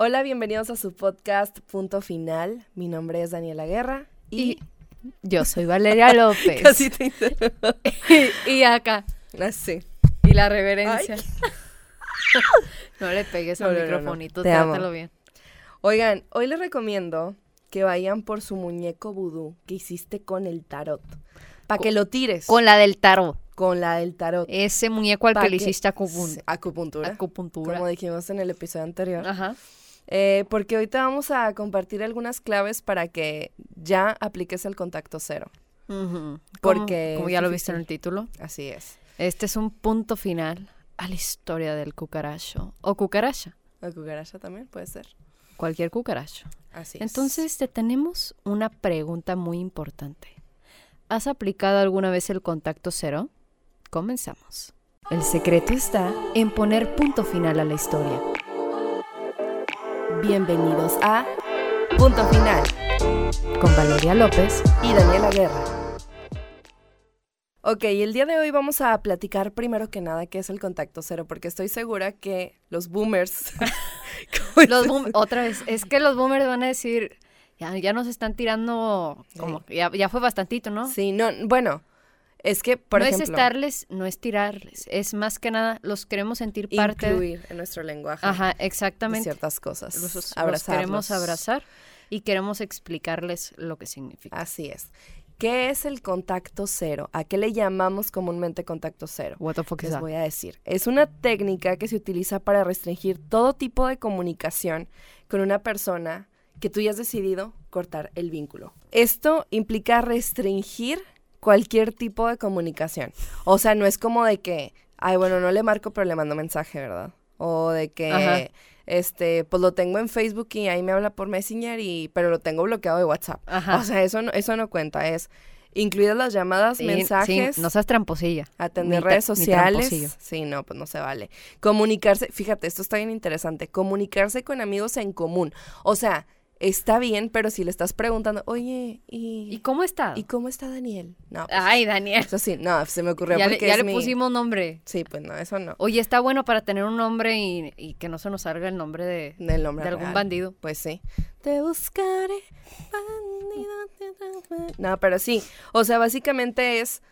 Hola, bienvenidos a su podcast Punto Final. Mi nombre es Daniela Guerra y, Y yo soy Valeria López. casi te y, y acá. Así. Y la reverencia. no le pegues al No, no, no, no. microfonito, trátalo bien. Oigan, hoy les recomiendo que vayan por su muñeco vudú que hiciste con el tarot. Para que lo tires Con la del tarot. con la del tarot. Ese muñeco al que le hiciste acupun- acupuntura. acupuntura. Como dijimos en el episodio anterior. Ajá. Eh, porque hoy te vamos a compartir algunas claves para que ya apliques el contacto cero. Porque Como, ya lo viste en el título, Así es. este es un punto final a la historia del cucaracho. O cucaracha. La cucaracha también puede ser. Cualquier cucaracho. Así es. Entonces te tenemos una pregunta muy importante. ¿Has aplicado alguna vez el contacto cero? Comenzamos. El secreto está en poner punto final a la historia. Bienvenidos a Punto Final Con Valeria López. y Daniela Guerra. Ok, el día de hoy vamos a platicar primero que nada qué es el contacto cero, porque estoy segura que los boomers... Otra vez, es que los boomers van a decir, ya, ya nos están tirando, como, ya, ya fue bastantito, ¿no? Sí, no, bueno, es que, por no ejemplo, es estarles, no es tirarles, es más que nada, los queremos sentir parte de... incluir en nuestro lenguaje Ajá, de exactamente. ciertas cosas. Los, queremos abrazar y queremos explicarles lo que significa. Así es. ¿Qué es el contacto cero? ¿A qué le llamamos comúnmente contacto cero? What the fuck is Les that? voy a decir. Es una técnica que se utiliza para restringir todo tipo de comunicación con una persona que tú ya has decidido cortar el vínculo. Esto implica restringir cualquier tipo de comunicación. O sea, no es como de que, ay, bueno, no le marco, pero le mando mensaje, ¿verdad? O de que, Ajá. este, pues lo tengo en Facebook y ahí me habla por Messenger y, pero lo tengo bloqueado de WhatsApp. Ajá. O sea, eso no, eso no cuenta. Es incluidas las llamadas, Sí, mensajes sí, no seas tramposilla. atender redes sociales. Sí, no, pues no se vale. Comunicarse, fíjate, esto está bien interesante. Comunicarse con amigos en común. O sea, está bien, pero si le estás preguntando, oye, ¿y, ¿Y cómo está? ¿y cómo está Daniel? No, pues, Ay, Daniel. eso sí, no, se me ocurrió Ya le, porque ya es le mi- pusimos nombre. Sí, pues no, eso no. Oye, está bueno para tener un nombre y, y que no se nos salga el nombre de, Del nombre de algún bandido. Pues sí. Te buscaré, bandido. No, pero sí. O sea, básicamente es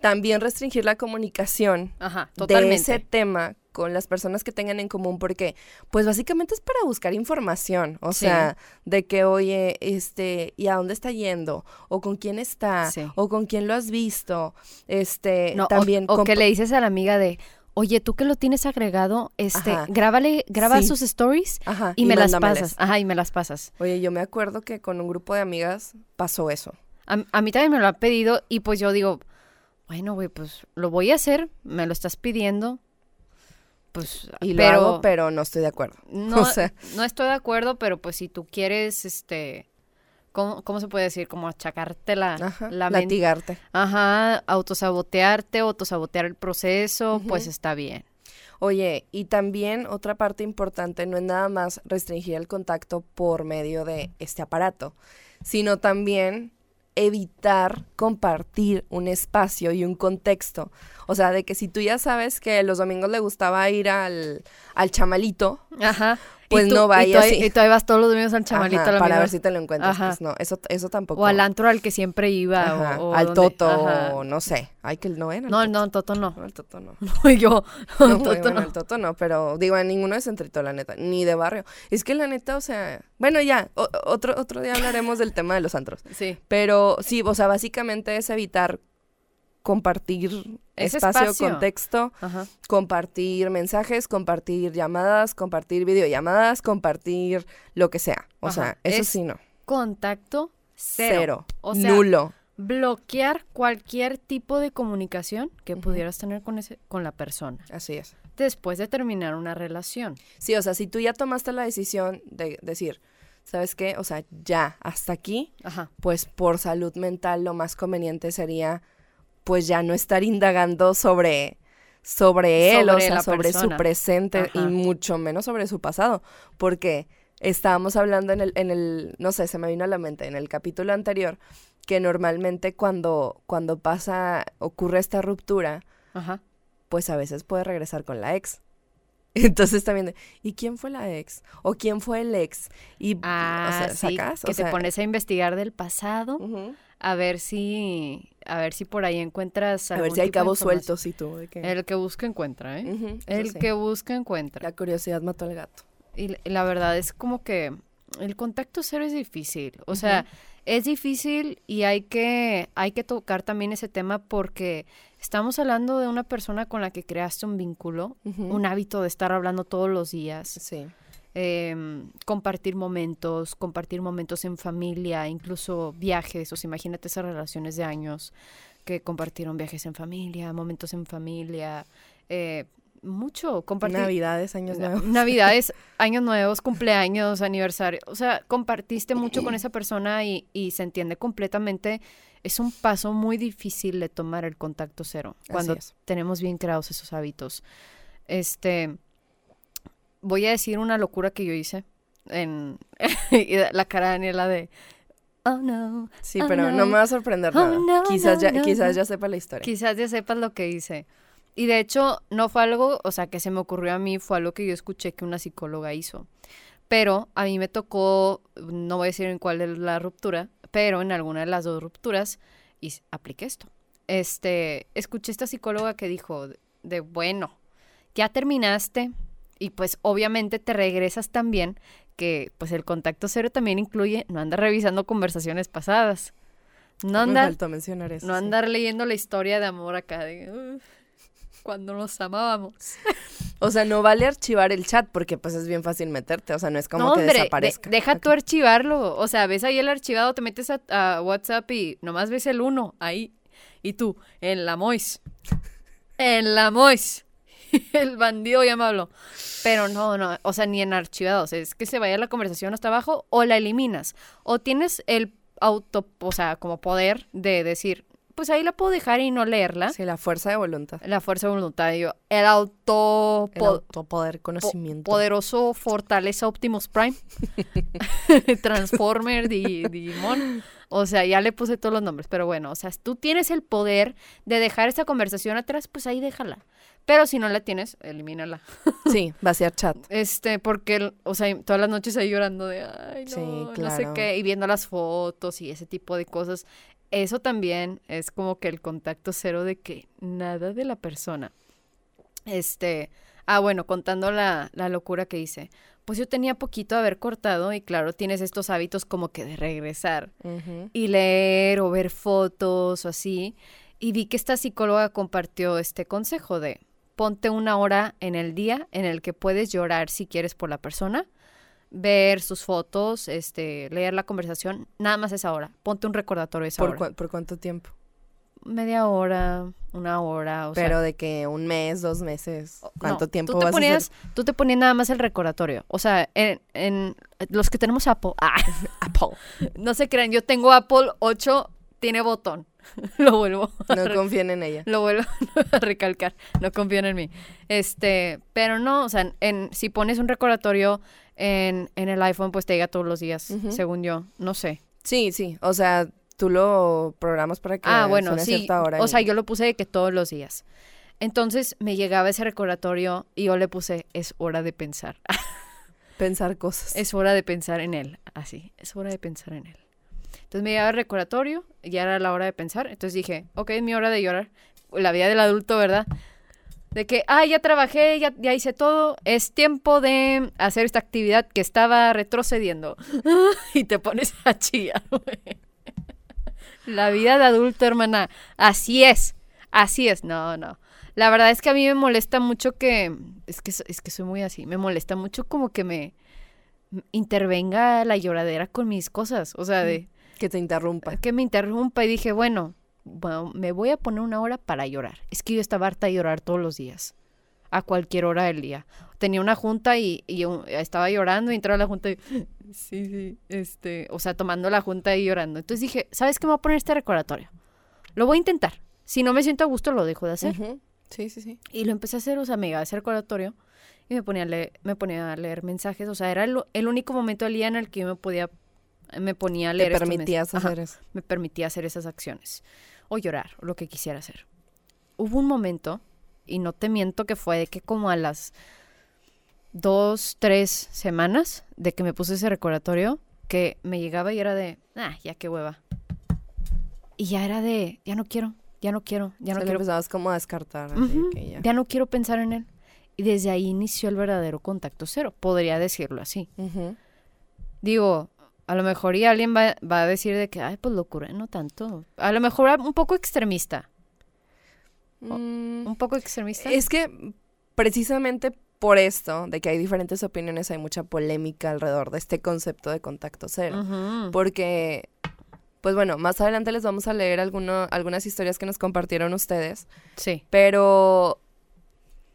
también restringir la comunicación Ajá, de totalmente. ese tema con las personas que tengan en común, porque pues básicamente es para buscar información, o Sí. sea, de que, oye, este, ¿y a dónde está yendo? O con quién está, Sí. o con quién lo has visto, este, No, o- también... o, comp- que le dices a la amiga de, oye, tú que lo tienes agregado, este, Ajá. grábale, graba Sí. sus stories Ajá, y, me las pasas. Ajá, y me las pasas. Oye, yo me acuerdo que con un grupo de amigas pasó eso. A, a mí también me lo han pedido y pues yo digo, bueno, güey, pues lo voy a hacer, me lo estás pidiendo. Pues, Y lo pero, hago, pero no estoy de acuerdo. no, o sea. no estoy de acuerdo, pero pues si tú quieres, este, ¿cómo, cómo se puede decir? Como achacarte la, Ajá, la latigarte. Ajá, autosabotearte, autosabotear el proceso, pues está bien. Oye, y también otra parte importante no es nada más restringir el contacto por medio de este aparato, sino también evitar compartir un espacio y un contexto. O sea, de que si tú ya sabes que los domingos le gustaba ir al, al chamalito, Ajá. Pues tú, no vayas y- y tú ahí vas todos los domingos al chamalito ajá, al para ver si te lo encuentras, Ajá. pues no, eso, eso tampoco. O al antro al que siempre iba. Ajá, o, o al donde- Toto, no sé. Ay, que no era. No, no, Toto no. No, el Toto no. No, yo. No, Toto bueno, no. el Toto no, pero digo, en ninguno de centrito, la neta, ni de barrio. Es que la neta, o sea, bueno, ya, o- otro, otro día hablaremos del tema de los antros. Sí. Pero sí, o sea, básicamente es evitar compartir Ese espacio, espacio. contexto, Ajá. compartir mensajes, compartir llamadas, compartir videollamadas, compartir lo que sea. O Ajá. sea, eso Es sí no. Contacto cero. Cero. O sea, nulo. Bloquear cualquier tipo de comunicación que pudieras tener con, ese, con la persona. Así es. Después de terminar una relación. Sí, o sea, si tú ya tomaste la decisión de decir, ¿sabes qué? O sea, ya, hasta aquí, Ajá. pues por salud mental lo más conveniente sería pues ya no estar indagando sobre sobre él, o Sobre sea, la sobre su presente y mucho menos sobre su pasado, porque estábamos hablando en el en el no sé, se me vino a la mente en el capítulo anterior que normalmente cuando cuando pasa ocurre esta ruptura, Ajá. pues a veces puede regresar con la ex. Entonces también, ¿y quién fue la ex? ¿O quién fue el ex? Y, Ah, o sea, sí, ¿sacas? que O sea, te pones a investigar del pasado a ver si a ver si por ahí encuentras A ver si hay cabos sueltos y tú. El que busca encuentra, ¿eh? El sí. que busca encuentra. La curiosidad mató al gato. Y la- verdad es como que el contacto cero es difícil. O sea, es difícil y hay que, hay que tocar también ese tema porque estamos hablando de una persona con la que creaste un vínculo, un hábito de estar hablando todos los días, Sí. Em, compartir momentos, compartir momentos en familia, incluso viajes. O sea, imagínate esas relaciones de años que compartieron viajes en familia, momentos en familia, eh, mucho, compartir. Navidades, años nuevos. Navidades, años nuevos, cumpleaños, aniversario. O sea, compartiste mucho con esa persona y, y se entiende completamente. Es un paso muy difícil de tomar el contacto cero cuando tenemos bien creados esos hábitos. Este, voy a decir una locura que yo hice en la cara de Daniela de oh no. Sí, Oh, pero no. no me va a sorprender Oh, nada. no, quizás no, ya, quizás ya sepa la historia. Quizás ya sepas lo que hice. Y de hecho, no fue algo, o sea, que se me ocurrió a mí, fue algo que yo escuché que una psicóloga hizo. Pero a mí me tocó, no voy a decir en cuál es la ruptura, pero en alguna de las dos rupturas, y apliqué esto. Este, escuché esta psicóloga que dijo de, bueno, ya terminaste y pues obviamente te regresas también, que pues el contacto cero también incluye no andar revisando conversaciones pasadas. No andar mencionar eso. no sí. andar leyendo la historia de amor acá de "Uf, cuando nos amábamos. O sea, no vale archivar el chat porque pues es bien fácil meterte. O sea, no es como no, que hombre, de- desaparezca. deja Ok. tú archivarlo. O sea, ves ahí el archivado, te metes a, a WhatsApp y nomás ves el uno ahí. Y tú, en la Mois. En la Mois. el bandido ya me habló. Pero no, no, o sea, ni en archivados. Es que se vaya la conversación hasta abajo o la eliminas. O tienes el auto, o sea, como poder de decir, pues ahí la puedo dejar y no leerla. Sí, la fuerza de voluntad. La fuerza de voluntad. Yo, el auto El po- autopoder, po- conocimiento. poderoso fortaleza Optimus Prime. Transformer, Di- Digimon. O sea, ya le puse todos los nombres. Pero bueno, o sea, tú tienes el poder de dejar esa conversación atrás, pues ahí déjala. Pero si no la tienes, elimínala. Sí, vaciar chat. Este, porque, o sea, todas las noches ahí llorando de, ay, no, Sí, no sé qué, y viendo las fotos y ese tipo de cosas. Eso también es como que el contacto cero de que nada de la persona. Este, ah, bueno, contando la, la locura que hice. Pues yo tenía poquito haber cortado y claro, tienes estos hábitos como que de regresar y leer o ver fotos o así. Y vi que esta psicóloga compartió este consejo de ponte una hora en el día en el que puedes llorar si quieres por la persona, ver sus fotos, este, leer la conversación, nada más esa hora. Ponte un recordatorio esa ¿Por, hora. ¿Por cuánto tiempo? Media hora, una hora, o sea, Pero de que un mes, dos meses. ¿Cuánto no, tiempo tú te vas ponías, Tú te ponías nada más el recordatorio. O sea, en, en los que tenemos Apple, ah, a hacer? Apple. no se crean, yo tengo Apple 8, tiene botón. Lo vuelvo a No confíen en ella. Lo vuelvo a recalcar, no confían en mí. Este, pero no, o sea, en, si pones un recordatorio en, en el iPhone, pues te llega todos los días, según yo, no sé. Sí, sí. O sea, tú lo programas para que Ah, bueno, suene sí, cierta hora. o y- sea, yo lo puse de que todos los días. Entonces me llegaba ese recordatorio y yo le puse, es hora de pensar. Pensar cosas. Es hora de pensar en él, así, es hora de pensar en él. Entonces me llegaba el recordatorio, ya era la hora de pensar, entonces dije, ok, es mi hora de llorar, la vida del adulto, ¿verdad? De que, ah, ya trabajé, ya, ya hice todo, es tiempo de hacer esta actividad que estaba retrocediendo. y te pones a chillar, güey. La vida de adulto, hermana, así es, así es, no, no. La verdad es que a mí me molesta mucho que, es que, es que soy muy así, me molesta mucho como que me intervenga la lloradera con mis cosas, o sea, de Que te interrumpa. que me interrumpa y dije, bueno, bueno, me voy a poner una hora para llorar. Es que yo estaba harta de llorar todos los días, a cualquier hora del día. Tenía una junta y, y yo estaba llorando y entraba a la junta y, sí, sí, este, o sea, tomando la junta y llorando. Entonces dije, ¿sabes qué? Me voy a poner este recordatorio. Lo voy a intentar. Si no me siento a gusto, lo dejo de hacer. Sí, sí, sí. Y lo empecé a hacer, o sea, me llegaba ese recordatorio y me ponía a leer, me ponía a leer mensajes. O sea, era el, el único momento del día en el que yo me podía, me ponía a leer Te estos permitías. Ajá, hacer eso. me permitía hacer esas acciones. O llorar, o lo que quisiera hacer. Hubo un momento, y no te miento que fue de que como a las dos, tres semanas de que me puse ese recordatorio que me llegaba y era de, ah, ya qué hueva. Y ya era de, ya no quiero, ya no quiero, ya no Se quiero. empezabas como a descartar. así que ya. ya no quiero pensar en él. Y desde ahí inició el verdadero contacto cero, podría decirlo así. Digo, a lo mejor y alguien va, va a decir de que, ay, pues locura, no tanto. A lo mejor un poco extremista. Mm, Un poco extremista. Es que precisamente por esto, de que hay diferentes opiniones, hay mucha polémica alrededor de este concepto de contacto cero. Porque, pues bueno, más adelante les vamos a leer alguno- algunas historias que nos compartieron ustedes, Sí. pero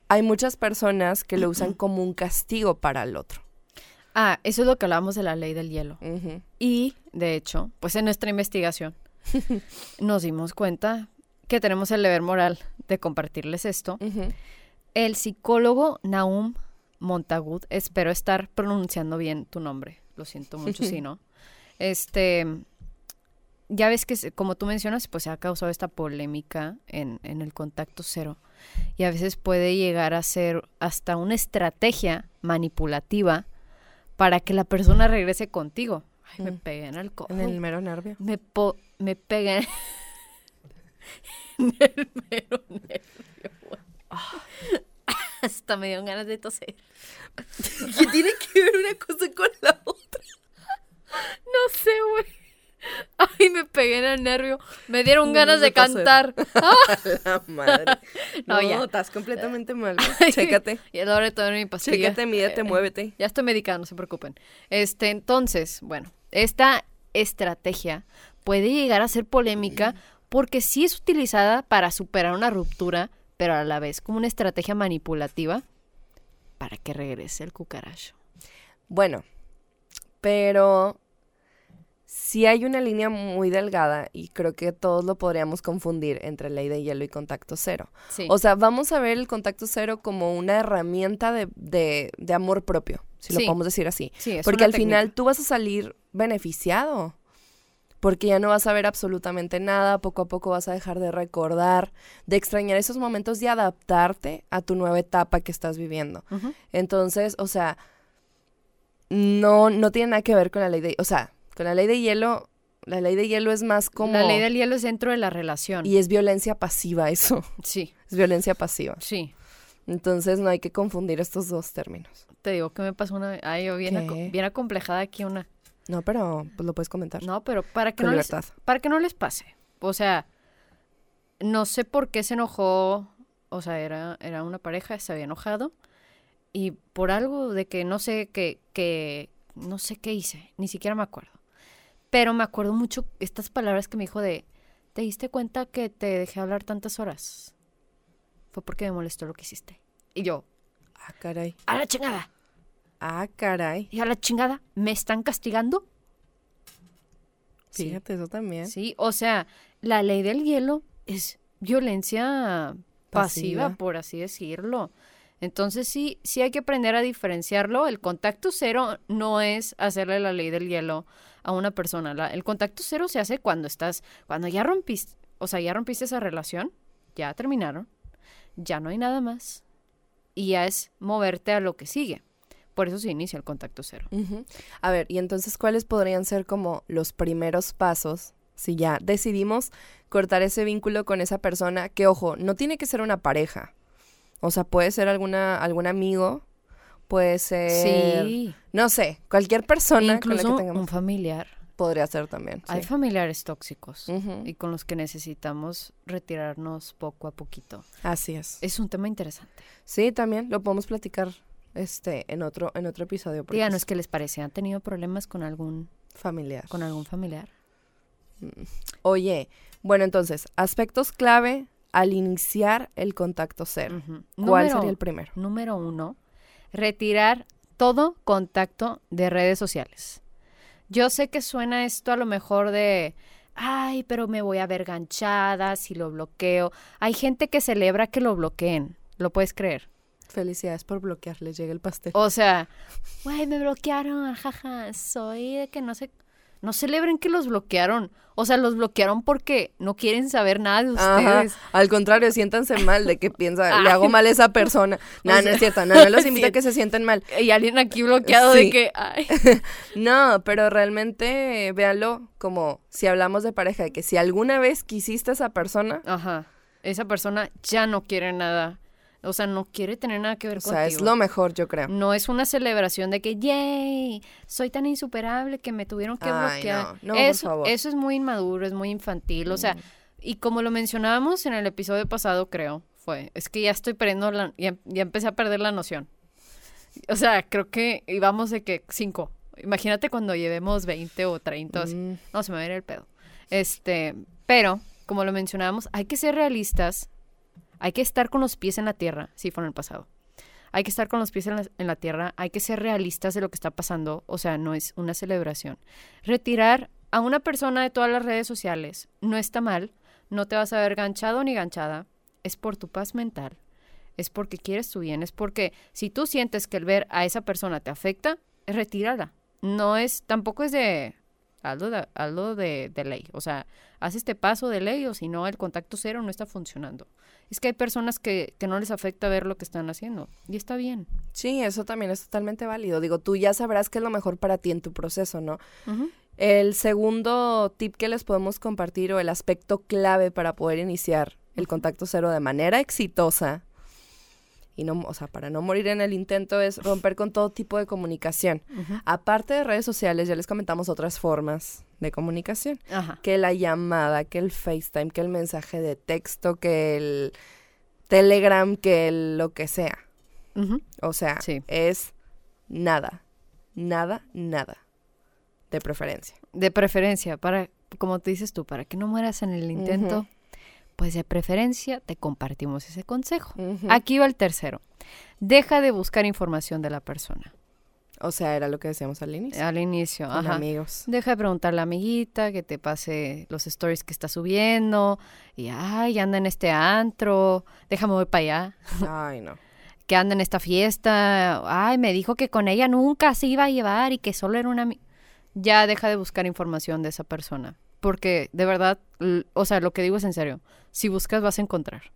hay muchas personas que lo usan como un castigo para el otro. Ah, eso es lo que hablábamos de la ley del hielo. Y, de hecho, pues en nuestra investigación nos dimos cuenta que tenemos el deber moral de compartirles esto. El psicólogo Naum Montagud, espero estar pronunciando bien tu nombre, lo siento mucho si no. Este, ya ves que, como tú mencionas, pues se ha causado esta polémica en, en el contacto cero. Y a veces puede llegar a ser hasta una estrategia manipulativa para que la persona regrese contigo. Ay, me Mm. pegué en el codo. En el mero nervio. Me, po- me pegué en el mero nervio. güey. Hasta me dieron ganas de toser. ¿Qué tiene que ver una cosa con la otra? No sé, güey. Ay, me pegué en el nervio. Me dieron ganas Ganas de cantar. La madre. No, No, ya. estás completamente mal. güey. Chécate. Y es la hora de tomar mi pastilla. Chécate, mídete, Eh, muévete. Ya estoy medicada, no se preocupen. Este, entonces, bueno, esta estrategia puede llegar a ser polémica porque sí es utilizada para superar una ruptura, pero a la vez como una estrategia manipulativa para que regrese el cucaracho. Bueno, pero sí hay una línea muy delgada y creo que todos lo podríamos confundir entre ley de hielo y contacto cero. Sí. O sea, vamos a ver el contacto cero como una herramienta de, de- de amor propio, si lo podemos decir así. sí, Porque al final tú vas a salir beneficiado. Porque ya no vas a ver absolutamente nada, poco a poco vas a dejar de recordar, de extrañar esos momentos y adaptarte a tu nueva etapa que estás viviendo. Entonces, o sea, no, no tiene nada que ver con la ley de, o sea, con la ley de hielo, la ley de hielo es más como La ley del hielo es dentro de la relación. y es violencia pasiva eso, Sí, es violencia pasiva. sí. Entonces no hay que confundir estos dos términos. Te digo que me pasó una. Ay, yo bien, aco- bien acomplejada aquí una. No, pero pues lo puedes comentar No, pero para que con no les, para que no les pase. O sea, no sé por qué se enojó. O sea, era, era una pareja, se había enojado. Y por algo de que no sé qué, que, no sé qué hice, ni siquiera me acuerdo. Pero me acuerdo mucho estas palabras que me dijo de, ¿te diste cuenta que te dejé hablar tantas horas? Fue porque me molestó lo que hiciste. Y yo, Ah, caray. a la chingada. Ah, caray. Y a la chingada, ¿me están castigando? Sí. Fíjate, eso también. Sí, o sea, la ley del hielo es violencia pasiva, Pasiva. por así decirlo. Entonces sí, sí hay que aprender a diferenciarlo. El contacto cero no es hacerle la ley del hielo a una persona. La- el contacto cero se hace cuando estás, cuando ya rompiste, o sea, ya rompiste esa relación, ya terminaron, ya no hay nada más. Y ya es moverte a lo que sigue. Por eso se inicia el contacto cero. A ver, y entonces, ¿cuáles podrían ser como los primeros pasos si ya decidimos cortar ese vínculo con esa persona? Que, ojo, no tiene que ser una pareja. O sea, puede ser alguna, algún amigo, puede ser, Sí, no sé, cualquier persona con la incluso que tengamos. un familiar. Podría ser también. Hay sí. familiares tóxicos y con los que necesitamos retirarnos poco a poquito. Así es. Es un tema interesante. Sí, también lo podemos platicar este en otro en otro episodio Díganos es qué les parece. ¿Han tenido problemas con algún, familiar. con algún familiar? Oye, bueno, entonces, aspectos clave al iniciar el contacto cero. ¿Cuál Número- sería el primero? Número uno, retirar todo contacto de redes sociales. Yo sé que suena esto a lo mejor de, ay, pero me voy a ver ganchada si lo bloqueo. Hay gente que celebra que lo bloqueen. ¿Lo puedes creer? Felicidades por bloquear, les llega el pastel. O sea, güey, me bloquearon, jaja, soy de que no sé. No celebren que los bloquearon. O sea, los bloquearon porque no quieren saber nada de Ajá. ustedes. Al contrario, siéntanse mal de que piensa, le hago mal a esa persona. No, O no es cierto, no, no los invito a que se sienten mal. Y alguien aquí bloqueado Sí. de que, ay, No, pero realmente véanlo como si hablamos de pareja, de que si alguna vez quisiste a esa persona, ajá, esa persona ya no quiere nada. O sea, no quiere tener nada que ver o sea, es lo mejor, yo creo. No es una celebración de que, yay, soy tan insuperable que me tuvieron que Ay, bloquear. no, no, por eso, favor. Mm. eso es muy inmaduro, es muy infantil. O sea, y como lo mencionábamos en el episodio pasado, creo, fue, es que ya estoy perdiendo la, ya, ya empecé a perder la noción. O sea, creo que íbamos de que cinco. Imagínate cuando llevemos 20 o 30. así. Mm, No, se me va a ir el pedo. Este, pero, como lo mencionábamos, hay que ser realistas. Hay que estar con los pies en la tierra. Sí, fue en el pasado. Hay que estar con los pies en la, en la tierra. Hay que ser realistas de lo que está pasando. O sea, no es una celebración. Retirar a una persona de todas las redes sociales no está mal. No te vas a ver ganchado ni ganchada. Es por tu paz mental. Es porque quieres tu bien. Es porque si tú sientes que el ver a esa persona te afecta, retírala. No es, tampoco es de, algo de, algo de, de ley. O sea, haz este paso de ley o si no, el contacto cero no está funcionando. Es que hay personas que, que no les afecta ver lo que están haciendo. Y está bien. Sí, eso también es totalmente válido. Digo, tú ya sabrás qué es lo mejor para ti en tu proceso, ¿no? El segundo tip que les podemos compartir o el aspecto clave para poder iniciar el contacto cero de manera exitosa y no, o sea, para no morir en el intento es romper con todo tipo de comunicación. Aparte de redes sociales, ya les comentamos otras formas de comunicación, Ajá. que la llamada, que el FaceTime, que el mensaje de texto, que el Telegram, que el lo que sea. O sea, Sí. es nada, nada, nada de preferencia. De preferencia, para, como te dices tú, para que no mueras en el intento. Pues de preferencia te compartimos ese consejo. Aquí va el tercero. Deja de buscar información de la persona. O sea, era lo que decíamos al inicio. Al inicio, con ajá. amigos. Deja de preguntarle a la amiguita que te pase los stories que está subiendo. Y, ay, anda en este antro. Déjame voy para allá. Ay, no. Que anda en esta fiesta. Ay, me dijo que con ella nunca se iba a llevar y que solo era una... ami-". Ya deja de buscar información de esa persona. Porque, de verdad, o sea, lo que digo es en serio. Si buscas, vas a encontrar.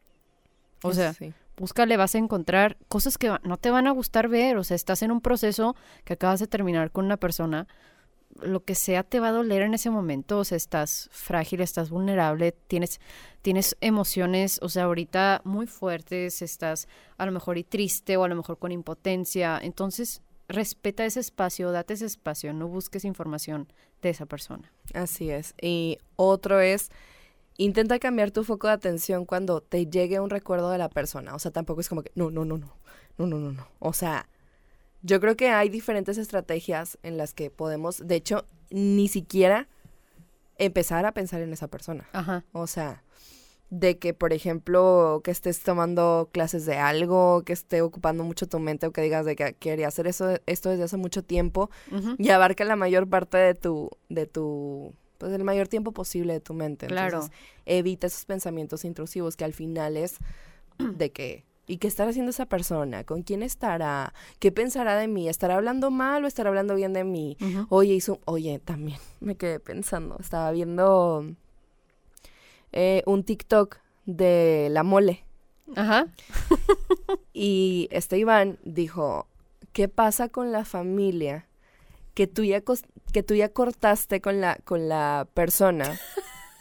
O sea, Sí. búscale, vas a encontrar cosas que no te van a gustar ver. O sea, estás en un proceso que acabas de terminar con una persona. Lo que sea te va a doler en ese momento. O sea, estás frágil, estás vulnerable, tienes, tienes emociones, o sea, ahorita muy fuertes, estás a lo mejor y triste o a lo mejor con impotencia. Entonces, respeta ese espacio, date ese espacio, no busques información de esa persona. Así es. Y otro es, intenta cambiar tu foco de atención cuando te llegue un recuerdo de la persona. O sea, tampoco es como que, no, no, no, no, no, no, no, no. O sea, yo creo que hay diferentes estrategias en las que podemos, de hecho, ni siquiera empezar a pensar en esa persona. Ajá. O sea, de que, por ejemplo, que estés tomando clases de algo, que esté ocupando mucho tu mente o que digas de que quería hacer eso, esto desde hace mucho tiempo y abarca la mayor parte de tu, de tu, pues el mayor tiempo posible de tu mente. Claro. Entonces, evita esos pensamientos intrusivos que al final es de que, ¿y qué estará haciendo esa persona? ¿Con quién estará? ¿Qué pensará de mí? ¿Estará hablando mal o estará hablando bien de mí? Oye, hizo, oye, también me quedé pensando, estaba viendo eh, un TikTok de la mole Ajá. y este Iván dijo, ¿qué pasa con la familia que tú ya, que tú ya cortaste con la, con la persona?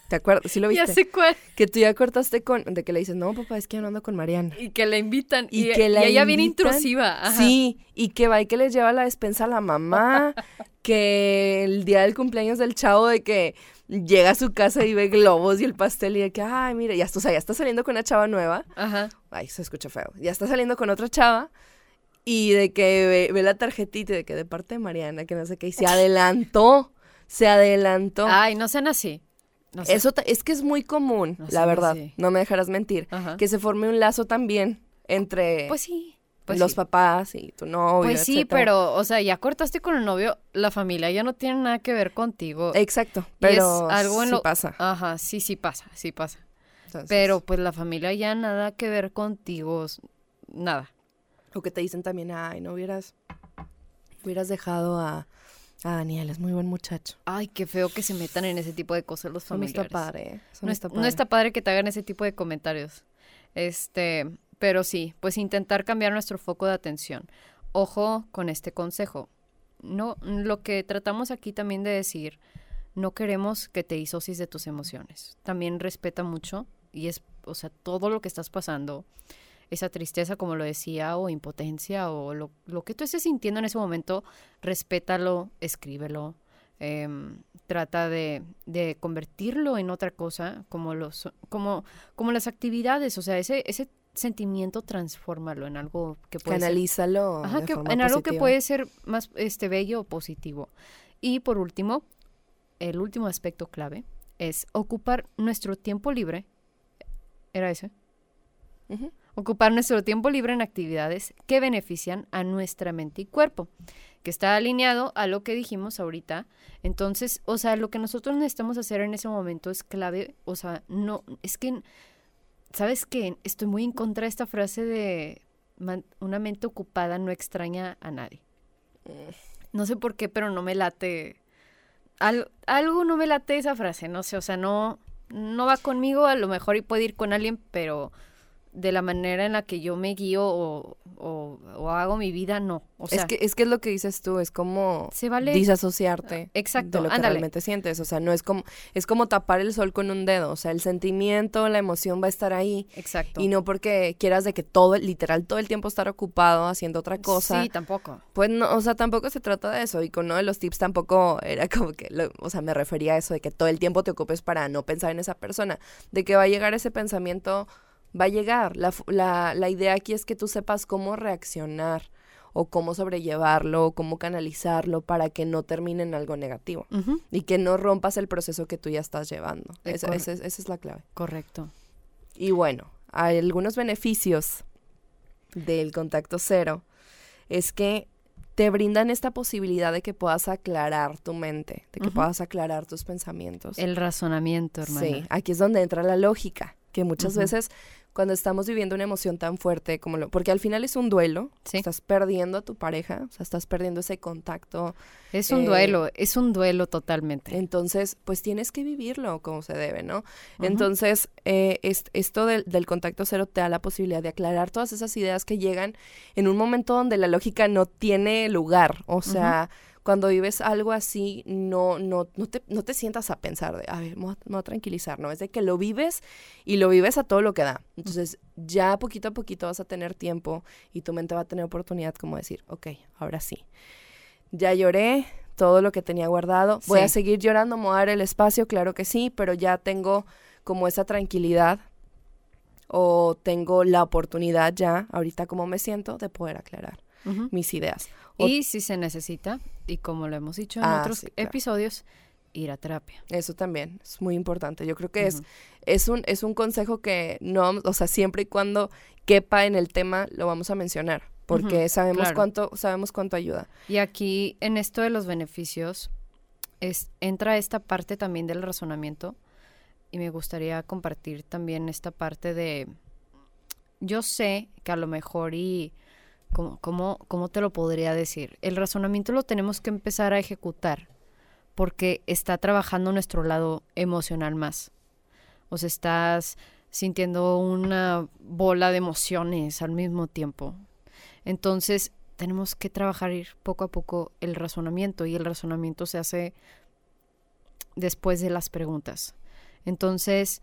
¿Te acuerdas? ¿Sí lo Ya viste? sé cuál. Que tú ya cortaste con, de que le dices, no, papá, es que yo no ando con Mariana. Y que la invitan. Y Y, que la y ella invitan. intrusiva. Ajá. Sí, y que va y que les lleva la despensa a la mamá, que el día del cumpleaños del chavo de que llega a su casa y ve globos y el pastel y de que, ay, mira, ya está, o sea, ya está saliendo con una chava nueva, Ajá. ay, se escucha feo, ya está saliendo con otra chava y de que ve, ve la tarjetita y de que de parte de Mariana, que no sé qué, y se adelantó, se adelantó. Ay, no sean así. No Eso es que es muy común, No la verdad, así. no me dejarás mentir, Ajá. que se forme un lazo también entre Pues sí. Pues los sí. papás y tu novio, Pues sí, etcétera. pero, o sea, ya cortaste con el novio, la familia ya no tiene nada que ver contigo. Exacto, pero es algo en sí lo- pasa. Ajá, sí, sí pasa, sí pasa. Entonces, Pero pues la familia ya nada que ver contigo, nada. o que te dicen también, ay, no hubieras hubieras dejado a Ah, Daniel es muy buen muchacho. Ay, qué feo que se metan en ese tipo de cosas los Eso no familiares. está padre. Eso No, es- no está padre que te hagan ese tipo de comentarios. Este, pero sí, pues intentar cambiar nuestro foco de atención. Ojo con este consejo. No, lo que tratamos aquí también de decir, no queremos que te disocies de tus emociones. También respeta mucho y es, o sea, todo lo que estás pasando, esa tristeza, como lo decía, o impotencia, o lo, lo que tú estés sintiendo en ese momento, respétalo, escríbelo. em, trata de, de convertirlo en otra cosa, como, los, como, como las actividades, o sea, ese, ese sentimiento transfórmalo en algo que puede ser. Ajá, que- en algo que puede ser más este bello o positivo. Y por último, el último aspecto clave es ocupar nuestro tiempo libre. ¿Era ese? Ocupar nuestro tiempo libre en actividades que benefician a nuestra mente y cuerpo, que está alineado a lo que dijimos ahorita. Entonces, o sea, lo que nosotros necesitamos hacer en ese momento es clave, o sea, no, es que, ¿sabes qué? Estoy muy en contra de esta frase de una mente ocupada no extraña a nadie. No sé por qué, pero no me late. Al- algo no me late esa frase, no sé, o sea, no, no va conmigo, a lo mejor y puede ir con alguien, pero de la manera en la que yo me guío o, o- o hago mi vida, no. O sea, es, que, es que es lo que dices tú, es como se vale. disasociarte Exacto, de lo que ándale. realmente sientes. O sea, no es como, es como tapar el sol con un dedo. O sea, el sentimiento, la emoción va a estar ahí. Exacto. Y no porque quieras de que todo, literal, todo el tiempo estar ocupado haciendo otra cosa. Sí, tampoco. Pues no, o sea, tampoco se trata de eso. Y con uno de los tips tampoco era como que, lo- o sea, me refería a eso, de que todo el tiempo te ocupes para no pensar en esa persona. De que va a llegar ese pensamiento, va a llegar. La, la, la idea aquí es que tú sepas cómo reaccionar o cómo sobrellevarlo o cómo canalizarlo para que no termine en algo negativo. Y que no rompas el proceso que tú ya estás llevando. De Esa, esa es- esa es la clave. Correcto. Y bueno, hay algunos beneficios del contacto cero es que te brindan esta posibilidad de que puedas aclarar tu mente, de que puedas aclarar tus pensamientos. El razonamiento, hermana. Sí, aquí es donde entra la lógica, que muchas veces cuando estamos viviendo una emoción tan fuerte como lo, porque al final es un duelo, Sí. estás perdiendo a tu pareja, o sea, estás perdiendo ese contacto, Es un Eh, duelo, es un duelo totalmente. entonces pues tienes que vivirlo como se debe, ¿no? Entonces, eh, es- esto del, del contacto cero te da la posibilidad de aclarar todas esas ideas que llegan en un momento donde la lógica no tiene lugar. O sea, cuando vives algo así, no, no, no, te, no te sientas a pensar de, a ver, me voy a, me voy a tranquilizar, ¿no? Es de que lo vives y lo vives a todo lo que da. Entonces, ya poquito a poquito vas a tener tiempo y tu mente va a tener oportunidad como decir, ok, ahora sí. Ya lloré todo lo que tenía guardado. Voy a seguir llorando, me voy a dar el espacio, claro que sí, pero ya tengo como esa tranquilidad o tengo la oportunidad ya, ahorita como me siento, de poder aclarar Ujú. mis ideas. O- Y si se necesita, y como lo hemos dicho en Ah, otros sí, claro. episodios, ir a terapia. Eso también es muy importante. Yo creo que es, es, un, es un consejo que no, o sea, siempre y cuando quepa en el tema, lo vamos a mencionar, porque sabemos claro. cuánto, sabemos cuánto ayuda. Y aquí, en esto de los beneficios, es, entra esta parte también del razonamiento. Y me gustaría compartir también esta parte de. Yo sé que a lo mejor y. ¿Cómo, cómo, cómo te lo podría decir? El razonamiento lo tenemos que empezar a ejecutar porque está trabajando nuestro lado emocional más. O sea, estás sintiendo una bola de emociones al mismo tiempo. Entonces, tenemos que trabajar poco a poco el razonamiento y el razonamiento se hace después de las preguntas. Entonces,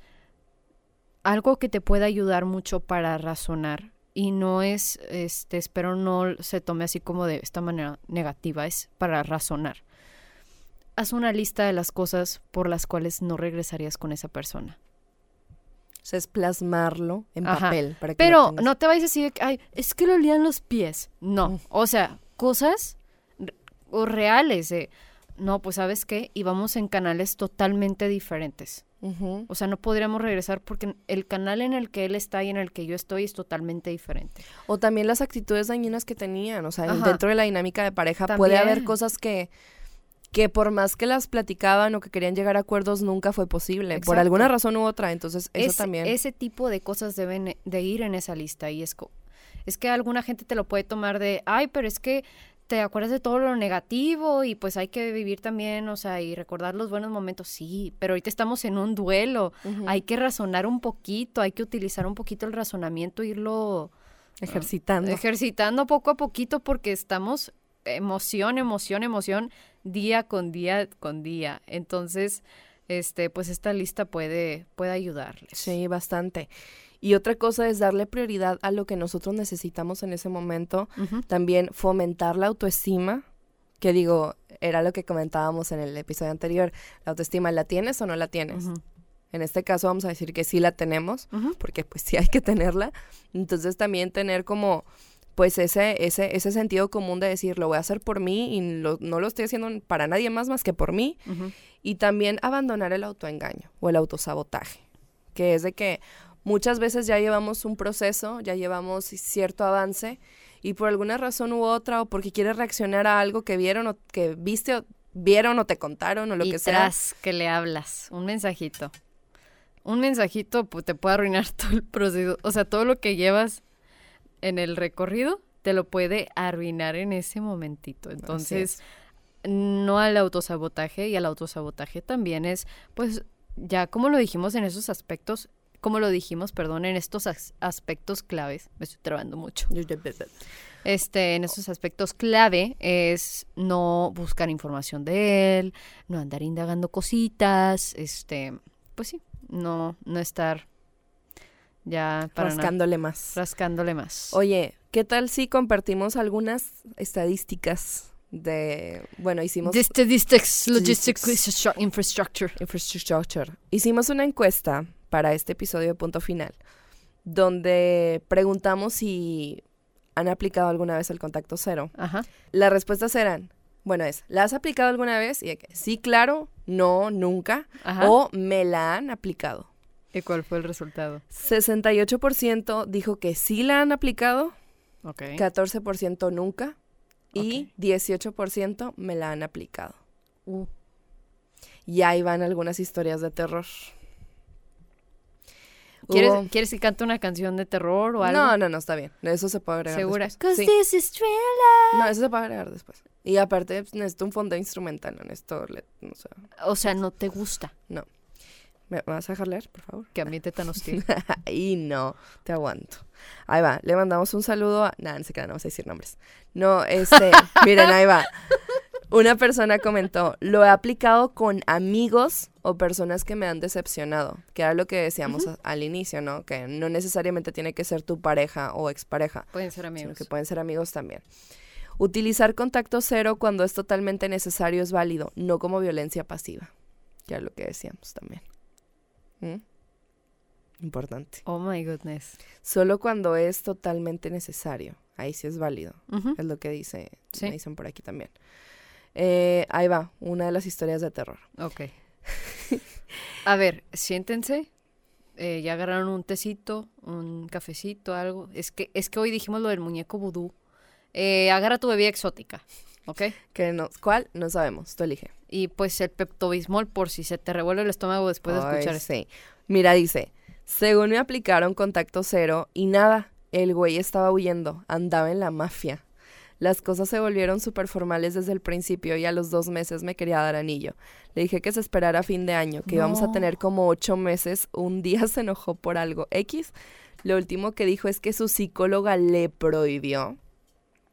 algo que te puede ayudar mucho para razonar y no es, este, espero no se tome así como de esta manera negativa, es para razonar. Haz una lista de las cosas por las cuales no regresarías con esa persona. O sea, es plasmarlo en Ajá. papel. Para que Pero no te vayas así de que, ay, es que le olían los pies. No, Mm. o sea, cosas o reales no, pues sabes qué, y vamos en canales totalmente diferentes. O sea, no podríamos regresar porque el canal en el que él está y en el que yo estoy es totalmente diferente. O también las actitudes dañinas que tenían. O sea, Ajá. dentro de la dinámica de pareja puede haber cosas que, que por más que las platicaban o que querían llegar a acuerdos, nunca fue posible. Por alguna razón u otra. Entonces, eso Ese- también. Ese tipo de cosas deben de ir en esa lista y es, es que alguna gente te lo puede tomar de, ay, pero es que te acuerdas de todo lo negativo y pues hay que vivir también, o sea, y recordar los buenos momentos, sí, pero ahorita estamos en un duelo, hay que razonar un poquito, hay que utilizar un poquito el razonamiento, irlo ejercitando. ejercitando poco a poquito porque estamos emoción, emoción, emoción, día con día con día. Entonces, este, pues esta lista puede, puede ayudarles. Sí, bastante. Y otra cosa es darle prioridad a lo que nosotros necesitamos en ese momento. También fomentar la autoestima, que digo, era lo que comentábamos en el episodio anterior. La autoestima, ¿la tienes o no la tienes? En este caso vamos a decir que sí la tenemos, porque pues sí hay que tenerla. Entonces también tener como pues ese, ese, ese sentido común de decir, lo voy a hacer por mí y no lo estoy haciendo para nadie más más que por mí. Y también abandonar el autoengaño o el autosabotaje, que es de que muchas veces ya llevamos un proceso, ya llevamos cierto avance y por alguna razón u otra o porque quieres reaccionar a algo que vieron o que viste o vieron o te contaron o lo que sea. que le hablas, un mensajito. Un mensajito pues, te puede arruinar todo el proceso, o sea, todo lo que llevas en el recorrido te lo puede arruinar en ese momentito. Entonces, no al autosabotaje y al autosabotaje también es, pues, ya como lo dijimos en esos aspectos, como lo dijimos, perdón, en estos aspectos claves, me estoy trabando mucho. Este, en esos aspectos clave es no buscar información de él, no andar indagando cositas, este, pues sí, no, no estar ya para rascándole más. Rascándole más. Oye, ¿qué tal si compartimos algunas estadísticas de, bueno, hicimos... De statistics, logistics, infrastructure. Infrastructure. Hicimos una encuesta para este episodio de Punto Final, donde preguntamos si han aplicado alguna vez el contacto cero. Ajá. Las respuestas eran, bueno, es, ¿la has aplicado alguna vez? Y sí, claro, no, nunca, o me la han aplicado. ¿Y cuál fue el resultado? 68% dijo que sí la han aplicado, okay. 14% nunca y 18% me la han aplicado. Uh. Y ahí van algunas historias de terror. ¿Quieres, ¿Quieres que cante una canción de terror o algo? No, no, no, está bien. Eso se puede agregar ¿Segura? Después. Sí. No, eso se puede agregar después. Y aparte pues, necesito un fondo instrumental, no necesito... O sea, ¿no te gusta? No. ¿Me vas a dejar leer, por favor? Que ambiente tan hostil. y no, te aguanto. Ahí va, le mandamos un saludo a... Nada, no sé qué, no vamos a decir nombres. No, este, miren, ahí va. Una persona comentó, lo he aplicado con amigos o personas que me han decepcionado, que era lo que decíamos al inicio, ¿no? Que no necesariamente tiene que ser tu pareja o expareja. Pueden ser amigos. Sino que pueden ser amigos también. Utilizar contacto cero cuando es totalmente necesario es válido, no como violencia pasiva, que era lo que decíamos también. ¿Mm? Importante. Oh my goodness. Solo cuando es totalmente necesario. Ahí sí es válido. Es lo que dice, me dicen por aquí también. Eh, ahí va, una de las historias de terror. Ok. A ver, siéntense. Eh, ya agarraron un tecito, un cafecito, algo. Es que, es que hoy dijimos lo del muñeco vudú. Eh, agarra tu bebida exótica, ¿ok? Que no, ¿Cuál? No sabemos, tú elige. Y pues el peptobismol por si se te revuelve el estómago después de escuchar sí. Mira, dice, según me aplicaron contacto cero y nada, el güey estaba huyendo, andaba en la mafia. Las cosas se volvieron súper formales desde el principio y a los dos meses me quería dar anillo. Le dije que se esperara a fin de año, que íbamos a tener como ocho meses. Un día se enojó por algo X. Lo último que dijo es que su psicóloga le prohibió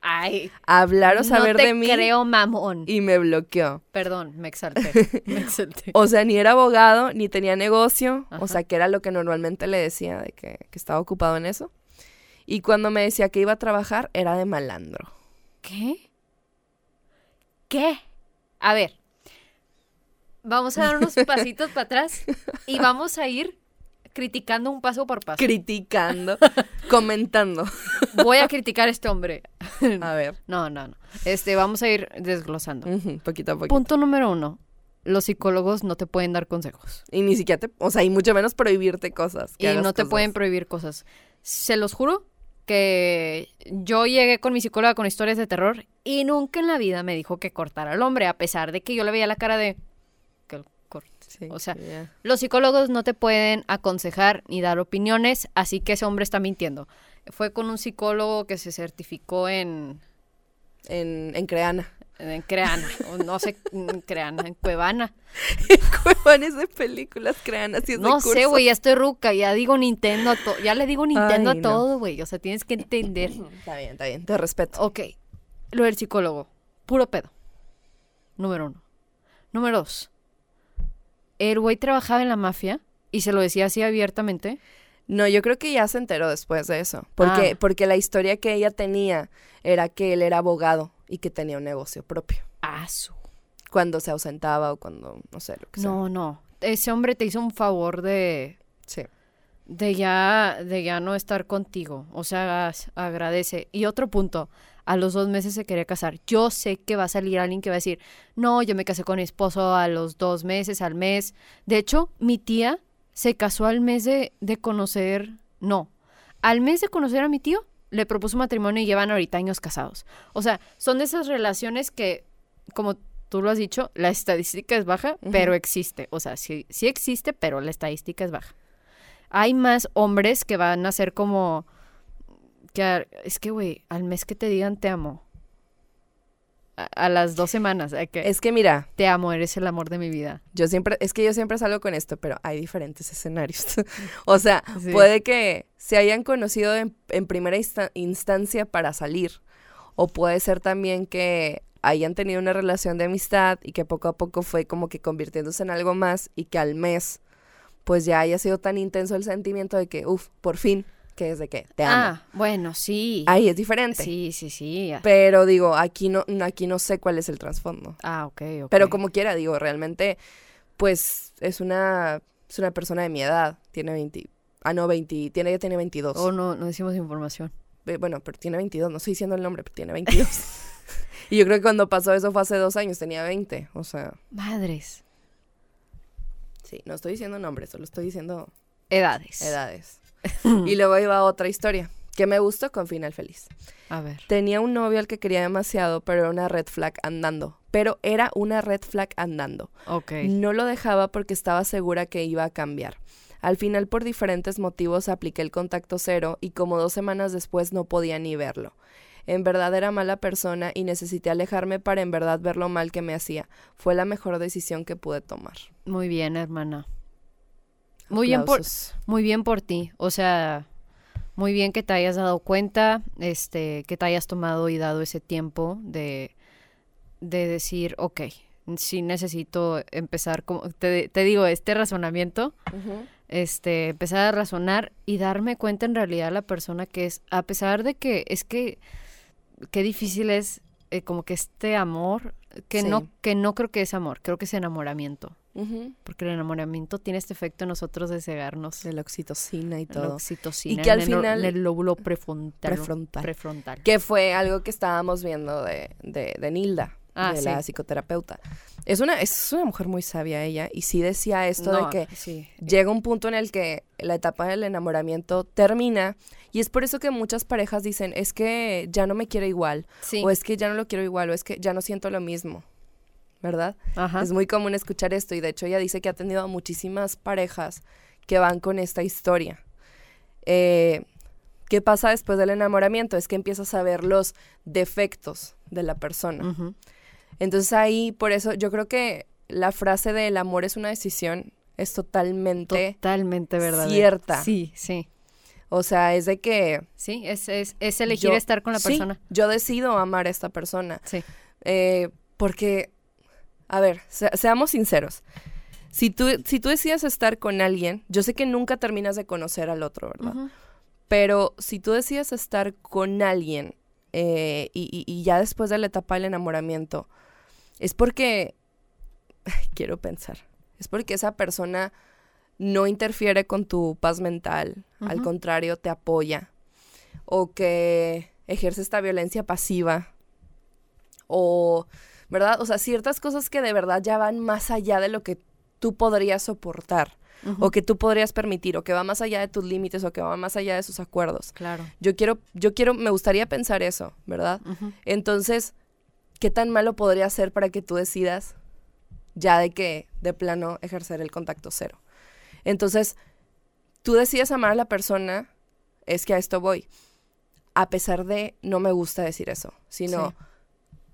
Ay, hablar o saber de mí. creo mamón. Y me bloqueó. Perdón, me exalté. me exalté. o sea, ni era abogado, ni tenía negocio. O sea, que era lo que normalmente le decía, de que, que, estaba ocupado en eso. Y cuando me decía que iba a trabajar, era de malandro. ¿Qué? ¿Qué? A ver. Vamos a dar unos pasitos para atrás y vamos a ir criticando un paso por paso. Criticando, comentando. Voy a criticar a este hombre. A ver. No, no, no. Este, vamos a ir desglosando. poquito a poquito. Punto número uno. Los psicólogos no te pueden dar consejos. Y ni siquiera te, o sea, y mucho menos prohibirte cosas. Y no te pueden prohibir cosas. Se los juro que yo llegué con mi psicóloga con historias de terror y nunca en la vida me dijo que cortara al hombre, a pesar de que yo le veía la cara de o sea, los psicólogos no te pueden aconsejar ni dar opiniones, así que ese hombre está mintiendo. Fue con un psicólogo que se certificó en En, en Creana. En Creana, o no sé, en Creana, en Cuevana. Cuevana es de películas, Creana, sí es de No sé, güey, ya estoy ruca, ya digo Nintendo a todo, ya le digo Nintendo Ay, a todo, güey, o sea, tienes que entender. Está bien, está bien, te respeto. Ok, lo del psicólogo, puro pedo. Número uno. Número dos. El güey trabajaba en la mafia y se lo decía así abiertamente. No, yo creo que ya se enteró después de eso. Porque, Ah. porque la historia que ella tenía era que él era abogado y que tenía un negocio propio. Ah, su. Cuando se ausentaba o cuando, no sé, lo que sea. No, no. Ese hombre te hizo un favor de, Sí. de ya, de ya no estar contigo. O sea, agradece. Y otro punto, a los dos meses se quería casar. Yo sé que va a salir alguien que va a decir, no, yo me casé con mi esposo a los dos meses, al mes. De hecho, mi tía se casó al mes de, de conocer, no, al mes de conocer a mi tío, le propuso matrimonio y llevan ahorita años casados. O sea, son de esas relaciones que, como tú lo has dicho, la estadística es baja, pero existe. O sea, sí, sí existe, pero la estadística es baja. Hay más hombres que van a ser como... Que es que, güey, al mes que te digan te amo. A, a las dos semanas, que Es que mira, te amo, eres el amor de mi vida. yo siempre, es que yo siempre salgo con esto, pero hay diferentes escenarios. o sea, Sí. puede que se hayan conocido en, en primera insta- instancia para salir. O puede ser también que hayan tenido una relación de amistad y que poco a poco fue como que convirtiéndose en algo más y que al mes pues ya haya sido tan intenso el sentimiento de que, uff, por fin, que es de que te amo. Ah, bueno, sí. Ahí es diferente. Sí, sí, sí. Pero digo, aquí no, aquí no sé cuál es el trasfondo. Ah, ok, ok. Pero como quiera, digo, realmente, pues es una, es una persona de mi edad. Tiene 20. Ah, no, 20. Tiene, ya tiene 22. Oh, no, no decimos información. Eh, Bueno, pero tiene 22. No estoy diciendo el nombre, pero tiene 22. y yo creo que cuando pasó eso fue hace dos años. Tenía 20. O sea, Madres. sí, no estoy diciendo nombres, solo estoy diciendo Edades. edades. y luego iba otra historia que me gustó con final feliz. A ver. Tenía un novio al que quería demasiado, pero era una red flag andando. Pero era una red flag andando. Ok. No lo dejaba porque estaba segura que iba a cambiar. Al final, por diferentes motivos, apliqué el contacto cero y como dos semanas después no podía ni verlo. En verdad era mala persona y necesité alejarme para en verdad ver lo mal que me hacía. Fue la mejor decisión que pude tomar. Muy bien, hermana. Muy bien por, muy bien por ti. O sea, muy bien que te hayas dado cuenta, este, que te hayas tomado y dado ese tiempo de, de decir, ok, sí necesito empezar, como te, te digo, este razonamiento, este, empezar a razonar y darme cuenta en realidad la persona que es, a pesar de que es que, qué difícil es eh, como que este amor, que Sí. no, que no creo que es amor, creo que es enamoramiento. Porque el enamoramiento tiene este efecto en nosotros de cegarnos. De la oxitocina y en la todo. oxitocina, Y que al en el, final- en el lóbulo prefrontal. Prefrontal. prefrontal. Que fue algo que estábamos viendo de, de, de Nilda, Ah, de sí. la psicoterapeuta. Es una, es una mujer muy sabia ella y sí decía esto No, de que sí. llega un punto en el que la etapa del enamoramiento termina y es por eso que muchas parejas dicen, es que ya no me quiero igual, Sí. o es que ya no lo quiero igual, o es que ya no siento lo mismo, ¿verdad? Ajá. Es muy común escuchar esto y de hecho ella dice que ha tenido a muchísimas parejas que van con esta historia. Eh, ¿Qué pasa después del enamoramiento? Es que empiezas a ver los defectos de la persona. Entonces ahí, por eso, yo creo que la frase de el amor es una decisión es totalmente, Totalmente verdad. cierta. Sí, sí. O sea, es de que... Sí, es, es, es elegir yo- estar con la sí, persona. yo decido amar a esta persona. Sí. Eh, porque, a ver, se- seamos sinceros. Si tú, si tú decides estar con alguien, yo sé que nunca terminas de conocer al otro, ¿verdad? Pero si tú decides estar con alguien eh, y, y- y ya después de la etapa del enamoramiento, es porque, quiero pensar, es porque esa persona no interfiere con tu paz mental, al contrario, te apoya, o que ejerce esta violencia pasiva, o, ¿verdad? O sea, ciertas cosas que de verdad ya van más allá de lo que tú podrías soportar o que tú podrías permitir, o que va más allá de tus límites, o que va más allá de sus acuerdos. Claro. Yo quiero, yo quiero, me gustaría pensar eso, ¿verdad? Entonces, ¿qué tan malo podría ser para que tú decidas ya de que de plano ejercer el contacto cero? Entonces, tú decides amar a la persona, es que a esto voy. A pesar de, no me gusta decir eso, sino Sí.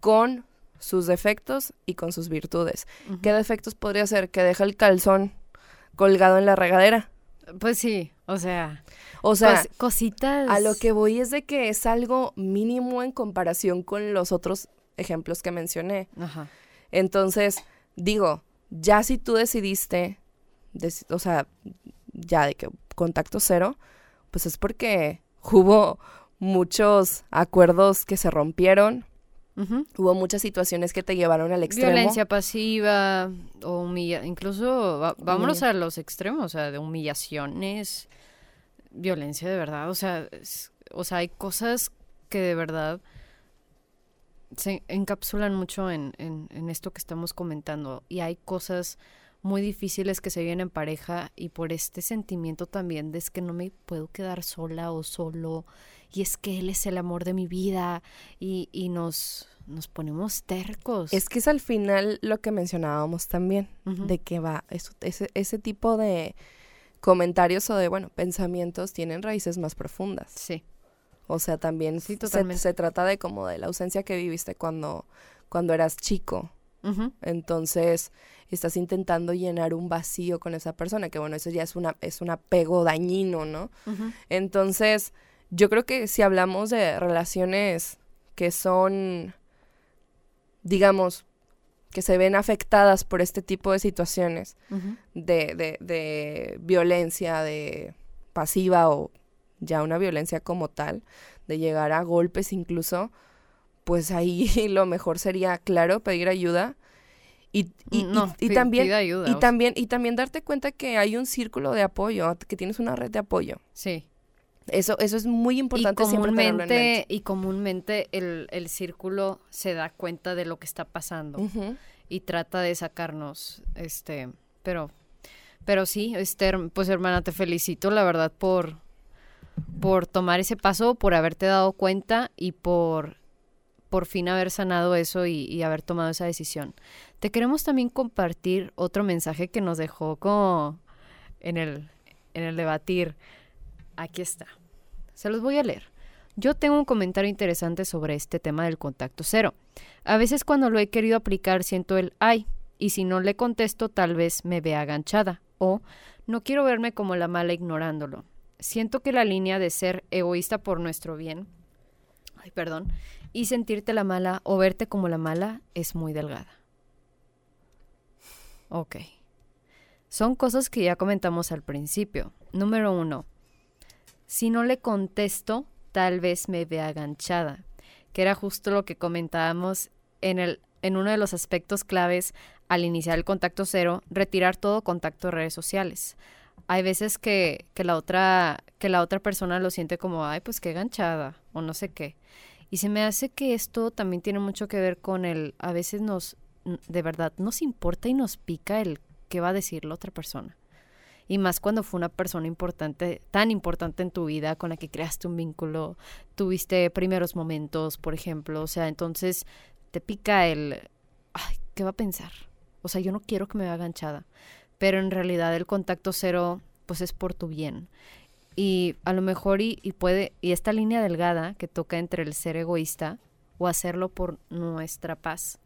con sus defectos y con sus virtudes. ¿Qué defectos podría ser? Que deja el calzón colgado en la regadera. Pues sí, o sea, O sea, cos- cositas. a lo que voy es de que es algo mínimo en comparación con los otros ejemplos que mencioné. Ajá. Entonces, digo, ya si tú decidiste, o sea, ya de que contacto cero, pues es porque hubo muchos acuerdos que se rompieron, hubo muchas situaciones que te llevaron al extremo. Violencia pasiva o humilla, incluso va- vámonos Humilla- a los extremos, o sea, de humillaciones, violencia de verdad, o sea, es- o sea, hay cosas que de verdad se encapsulan mucho en, en, en esto que estamos comentando y hay cosas muy difíciles que se viven en pareja y por este sentimiento también de es que no me puedo quedar sola o solo y es que él es el amor de mi vida y, y nos, nos ponemos tercos. Es que es al final lo que mencionábamos también, de que va, eso- ese, ese tipo de comentarios o de, bueno, pensamientos tienen raíces más profundas. Sí. O sea, también Sí, se- se, trata de como de la ausencia que viviste cuando, cuando eras chico. Entonces, estás intentando llenar un vacío con esa persona, que bueno, eso ya es una, es un apego dañino, ¿no? Entonces, yo creo que si hablamos de relaciones que son, digamos, que se ven afectadas por este tipo de situaciones, de, de, de violencia, de pasiva o ya una violencia como tal, de llegar a golpes incluso, pues ahí lo mejor sería, claro, pedir ayuda. Y, y, No, también ayuda, y o también y también darte cuenta que hay un círculo de apoyo, que tienes una red de apoyo. Sí. Eso eso es muy importante y en comúnmente, mente. y comúnmente el, el círculo se da cuenta de lo que está pasando y trata de sacarnos, este, pero, pero sí, este, her- pues hermana, te felicito, la verdad, por, por tomar ese paso, por haberte dado cuenta y por, por fin haber sanado eso y, haber tomado esa decisión. Te queremos también compartir otro mensaje que nos dejó como en el, en el debatir. Aquí está. Se los voy a leer. Yo tengo un comentario interesante sobre este tema del contacto cero. A veces cuando lo he querido aplicar siento el ay, y si no le contesto tal vez me vea aganchada, o no quiero verme como la mala ignorándolo. Siento que la línea de ser egoísta por nuestro bien, perdón, y sentirte la mala o verte como la mala es muy delgada. Ok. Son cosas que ya comentamos al principio. Número uno, si no le contesto, tal vez me vea aganchada, que era justo lo que comentábamos en, el, en uno de los aspectos claves al iniciar el contacto cero, retirar todo contacto de redes sociales. Hay veces que, que, la otra, que la otra persona lo siente como, ay, pues qué ganchada, o no sé qué. Y se me hace que esto también tiene mucho que ver con el, a veces nos, de verdad, nos importa y nos pica el qué va a decir la otra persona. Y más cuando fue una persona importante, tan importante en tu vida, con la que creaste un vínculo, tuviste primeros momentos, por ejemplo. O sea, entonces te pica el, ay, ¿qué va a pensar? O sea, yo no quiero que me vea aganchada. Pero en realidad el contacto cero, pues es por tu bien. Y a lo mejor y, y puede, y esta línea delgada que toca entre el ser egoísta o hacerlo por nuestra paz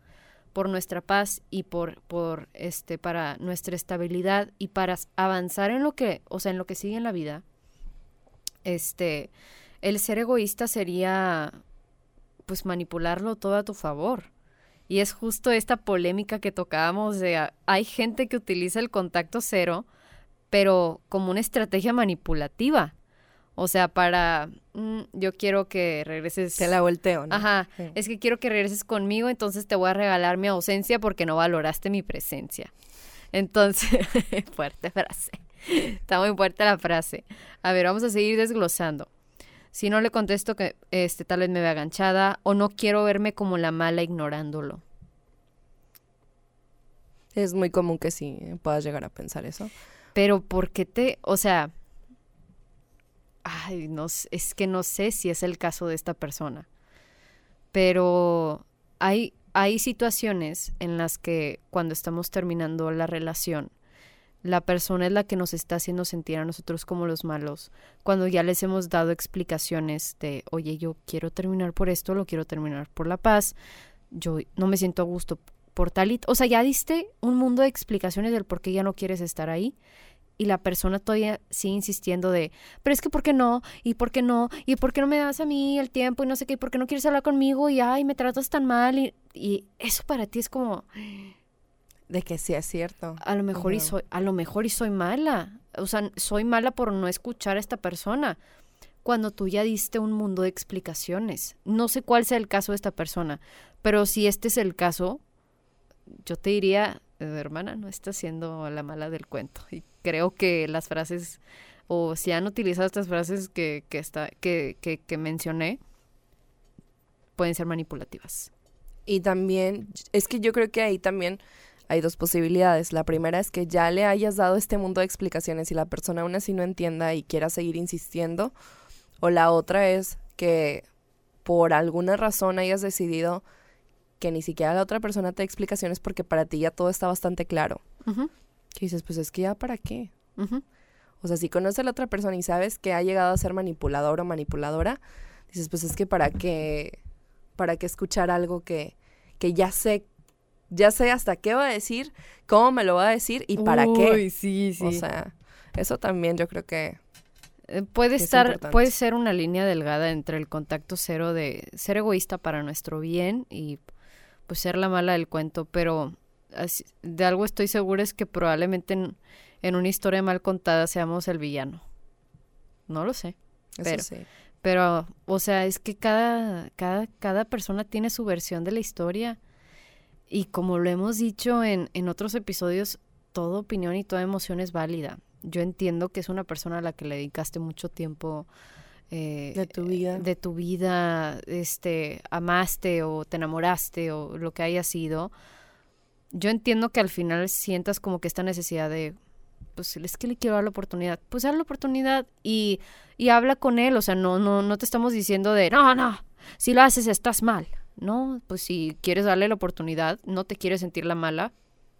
por nuestra paz y por, por este, para nuestra estabilidad y para avanzar en lo que, o sea, en lo que sigue en la vida, este, el ser egoísta sería, pues, manipularlo todo a tu favor. Y es justo esta polémica que tocábamos de, hay gente que utiliza el contacto cero, pero como una estrategia manipulativa. O sea, para, mm, yo quiero que regreses. Se la volteo, ¿no? Ajá, Sí. es que quiero que regreses conmigo, entonces te voy a regalar mi ausencia porque no valoraste mi presencia. Entonces, fuerte frase. Está muy fuerte la frase. A ver, vamos a seguir desglosando. Si no le contesto que este tal vez me vea aganchada o no quiero verme como la mala ignorándolo. Es muy común que sí puedas llegar a pensar eso. Pero ¿por qué te, o sea, ay, no, es que no sé si es el caso de esta persona. Pero hay, hay situaciones en las que cuando estamos terminando la relación, la persona es la que nos está haciendo sentir a nosotros como los malos. Cuando ya les hemos dado explicaciones de, oye, yo quiero terminar por esto, lo quiero terminar por la paz. yo no me siento a gusto por tal. O sea, ya diste un mundo de explicaciones del por qué ya no quieres estar ahí y la persona todavía sigue insistiendo de, pero es que ¿por qué no? ¿Y por qué no? ¿Y por qué no me das a mí el tiempo? Y no sé qué, ¿y por qué no quieres hablar conmigo? Y ay, me tratas tan mal. Y, y eso para ti es como... De que sí es cierto. A lo mejor y soy, a lo mejor y soy mala. O sea, soy mala por no escuchar a esta persona. Cuando tú ya diste un mundo de explicaciones. No sé cuál sea el caso de esta persona, pero si este es el caso, yo te diría, eh, hermana, no estás siendo la mala del cuento. Y creo que las frases, o si han utilizado estas frases que, que, está, que, que, que mencioné, pueden ser manipulativas. Y también, es que yo creo que ahí también hay dos posibilidades. La primera es que ya le hayas dado este mundo de explicaciones y la persona aún así no entienda y quiera seguir insistiendo. O la otra es que por alguna razón hayas decidido que ni siquiera la otra persona te dé explicaciones porque para ti ya todo está bastante claro. Que dices, pues es que ya para qué. O sea, si conoces a la otra persona y sabes que ha llegado a ser manipulador o manipuladora, dices, pues es que para qué, para qué escuchar algo que, que ya sé, ya sé hasta qué va a decir, cómo me lo va a decir y para qué. sí, sí. O sea, eso también yo creo que Eh, puede es estar, puede ser una línea delgada entre el contacto cero de ser egoísta para nuestro bien y pues ser la mala del cuento, pero así- de algo estoy segura es que probablemente en, en una historia mal contada seamos el villano. No lo sé. eso Pero- sí. Pero, o sea, es que cada, cada, cada persona tiene su versión de la historia. Y como lo hemos dicho en, en otros episodios, toda opinión y toda emoción es válida. Yo entiendo que es una persona a la que le dedicaste mucho tiempo eh, De tu vida. de tu vida, este, amaste o te enamoraste o lo que haya sido. Yo entiendo que al final sientas como que esta necesidad de, pues es que le quiero dar la oportunidad. Pues dar la oportunidad y, y habla con él. O sea, no, no, no te estamos diciendo de, no, no, si lo haces estás mal. No, pues si quieres darle la oportunidad, no te quieres sentir la mala,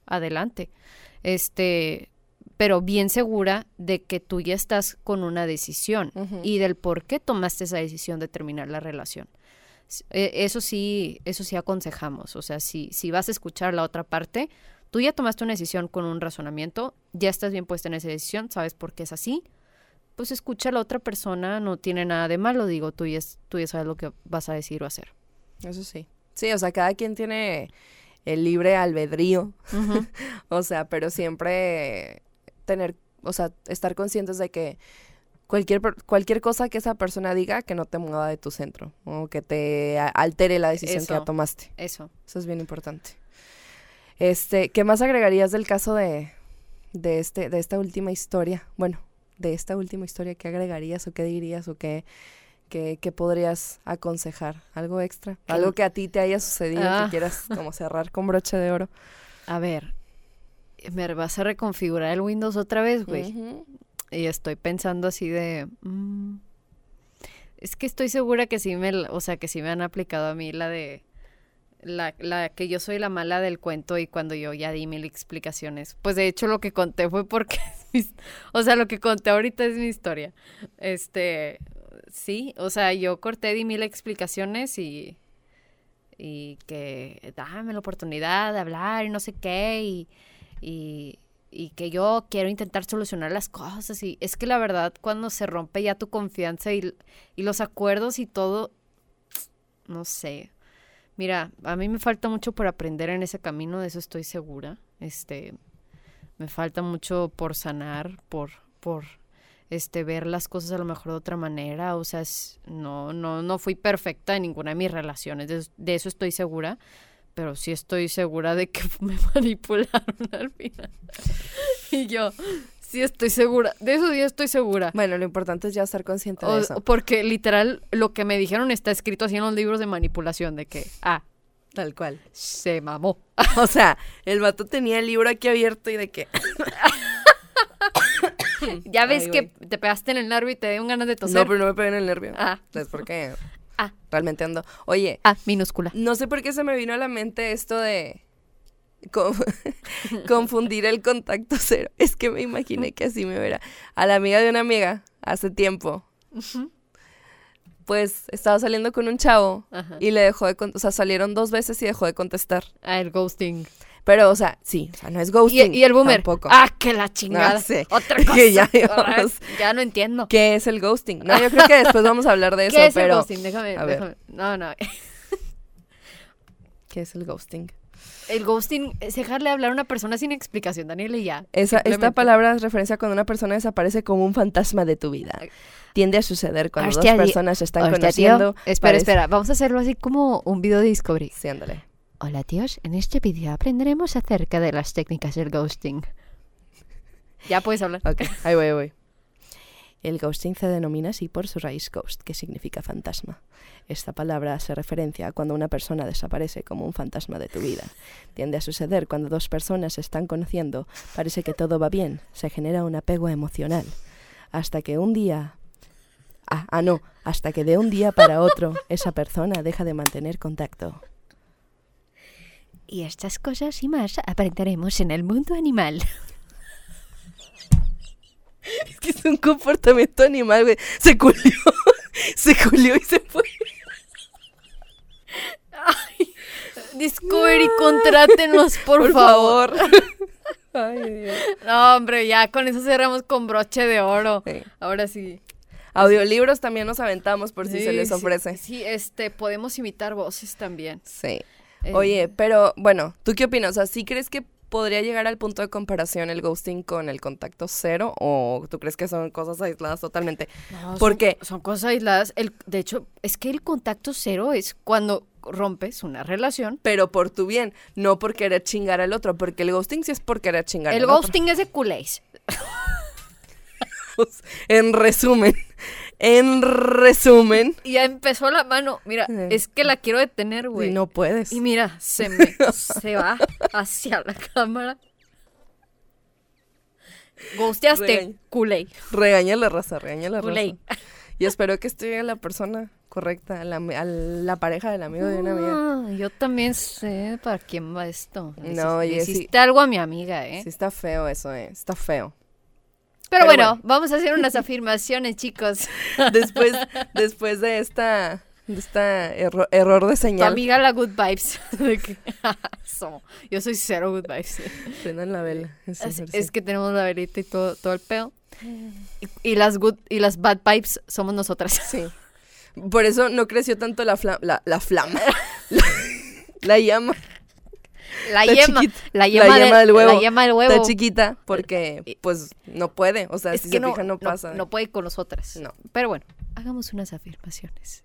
adelante. Este, pero bien segura de que tú ya estás con una decisión y del por qué tomaste esa decisión de terminar la relación. Eh, Eso sí, eso sí aconsejamos. O sea, si, si vas a escuchar la otra parte, tú ya tomaste una decisión con un razonamiento, ya estás bien puesta en esa decisión, sabes por qué es así, pues escucha a la otra persona, no tiene nada de malo, digo, tú ya, tú ya sabes lo que vas a decir o hacer. Eso sí. Sí, o sea, cada quien tiene el libre albedrío. O sea, pero siempre tener, o sea, estar conscientes de que cualquier, cualquier cosa que esa persona diga que no te mueva de tu centro o que te altere la decisión que ya tomaste. Eso. Eso es bien importante. Este, ¿qué más agregarías del caso de, de este, de esta última historia? Bueno, de esta última historia, ¿qué agregarías o qué dirías o qué, qué, qué podrías aconsejar? ¿Algo extra? Que- Algo que a ti te haya sucedido Ah. que quieras como cerrar con broche de oro. A ver, me vas a reconfigurar el Windows otra vez, güey. Y estoy pensando así de... mm, es que estoy segura que sí me... O sea, que sí me han aplicado a mí la de... La, la que yo soy la mala del cuento y cuando yo ya di mil explicaciones. Pues de hecho lo que conté fue porque... o sea, lo que conté ahorita es mi historia. Este... Sí, o sea, yo corté, di mil explicaciones y... Y que dame la oportunidad de hablar y no sé qué y y, y que yo quiero intentar solucionar las cosas. Y es que la verdad, cuando se rompe ya tu confianza y, y los acuerdos y todo, no sé. Mira, a mí me falta mucho por aprender en ese camino, de eso estoy segura. Este, me falta mucho por sanar, por, por este, ver las cosas a lo mejor de otra manera. O sea, es- no, no, no fui perfecta en ninguna de mis relaciones, de, de eso estoy segura pero sí estoy segura de que me manipularon al final. y yo, sí estoy segura, de eso sí estoy segura. Bueno, lo importante es ya estar consciente de eso. porque literal lo que me dijeron está escrito así en los libros de manipulación, de que, ah, Tal cual. se mamó. O sea, el vato tenía el libro aquí abierto y de que... Ya ves Ay, que te pegaste en el nervio y te dio un ganas de toser. No, pero no me pegué en el nervio. Ah. Es porque Ah. realmente ando... Oye, Ah, minúscula. No sé por qué se me vino a la mente esto de co- confundir el contacto cero. Es que me imaginé que así me verá. A la amiga de una amiga, hace tiempo, pues estaba saliendo con un chavo Ajá. y le dejó de, con- o sea, salieron dos veces y dejó de contestar. Ah, el ghosting. Pero, o sea, sí, o sea, no es ghosting. y el boomer. Tampoco. Ah, que la chingada. Sí. Otra Que cosa. ya no entiendo. ¿Qué es el ghosting? No, yo creo que después vamos a hablar de eso, ¿Qué es pero el ghosting? Déjame, a ver. déjame. No, no. ¿qué es el ghosting? El ghosting es dejarle hablar a una persona sin explicación, Daniel, y ya. Esa, esta palabra es referencia a cuando una persona desaparece como un fantasma de tu vida. Tiende a suceder cuando Hostia, dos personas se están Hostia, conociendo. tío. Espera, parece- espera. Vamos a hacerlo así como un video de Discovery. Sí, ándale. Hola, tíos. En este vídeo aprenderemos acerca de las técnicas del ghosting. Ya puedes hablar. Ok, ahí voy, ahí voy. El ghosting se denomina así por su raíz ghost, que significa fantasma. Esta palabra hace referencia a cuando una persona desaparece como un fantasma de tu vida. Tiende a suceder cuando dos personas se están conociendo, parece que todo va bien, se genera un apego emocional. Hasta que un día... Ah, ah, no, hasta que de un día para otro esa persona deja de mantener contacto. Y estas cosas y más aprenderemos en el mundo animal. Es que es un comportamiento animal, güey. Se culió, se culió y se fue. Discovery, contrátenos, por, Por favor. favor. Ay, Dios. No, hombre, ya con eso cerramos con broche de oro. Sí. Ahora sí. Audiolibros también nos aventamos por si se Sí, les sí, ofrece. Sí, este, podemos imitar voces también. Sí. Eh, Oye, pero bueno, ¿tú qué opinas? O sea, ¿sí crees que podría llegar al punto de comparación el ghosting con el contacto cero? ¿O tú crees que son cosas aisladas totalmente? no, ¿por son- cosas aisladas. El, de hecho, es que el contacto cero es cuando rompes una relación. Pero por tu bien, no por querer chingar al otro, porque el ghosting sí es por querer chingar el al otro. ghosting es de culés. En resumen, en resumen, Y ya empezó la mano. Mira, Sí. es que la quiero detener, güey. y no puedes. Y mira, se me se va hacia la cámara. Ghosteaste, Regaña. culé. Regaña la raza, regaña la Culé. raza. Y espero que esté la persona correcta, la, a la pareja del amigo de una amiga. Ah, yo también sé para quién va esto. No, le hiciste algo a mi amiga, ¿eh? Sí está feo eso, eh. Está feo. Pero, pero bueno, bueno. vamos a hacer unas afirmaciones, chicos. Después, después de esta, de esta erro- error de Tu señal, amiga la good vibes. Yo soy cero good vibes. prendan la vela. Es, sí. es que tenemos la velita y todo, todo el pedo. Y, y las good y las bad vibes somos nosotras. Sí. Por eso no creció tanto la, fla- la, la flama. la, la llama. La Está yema, chiquita. la yema, yema del, del huevo. La yema del huevo. Está chiquita porque, pues, no puede. O sea, es si que se no, fijan, no, pasa. no puede con nosotras. No. Pero bueno, hagamos unas afirmaciones.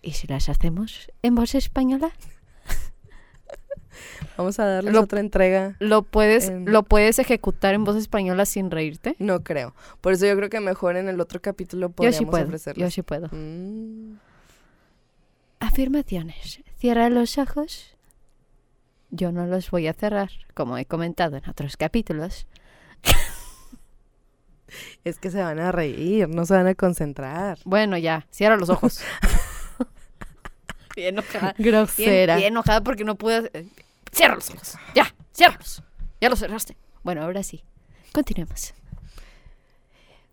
¿Y si las hacemos en voz española? Vamos a darles Lo- otra entrega. ¿Lo puedes, En- ¿Lo puedes ejecutar en voz española sin reírte? No creo. Por eso yo creo que mejor en el otro capítulo Yo sí puedo. ofrecerles. Yo sí puedo. Mm. Afirmaciones. Cierra los ojos. Yo no los voy a cerrar, como he comentado en otros capítulos. Es que se van a reír, no se van a concentrar. Bueno, ya, cierra los ojos. bien enojada. Grosera. bien enojada porque no pude. Cierra los ojos. Ya, ciérralos. Ya los cerraste. Bueno, ahora sí. Continuemos.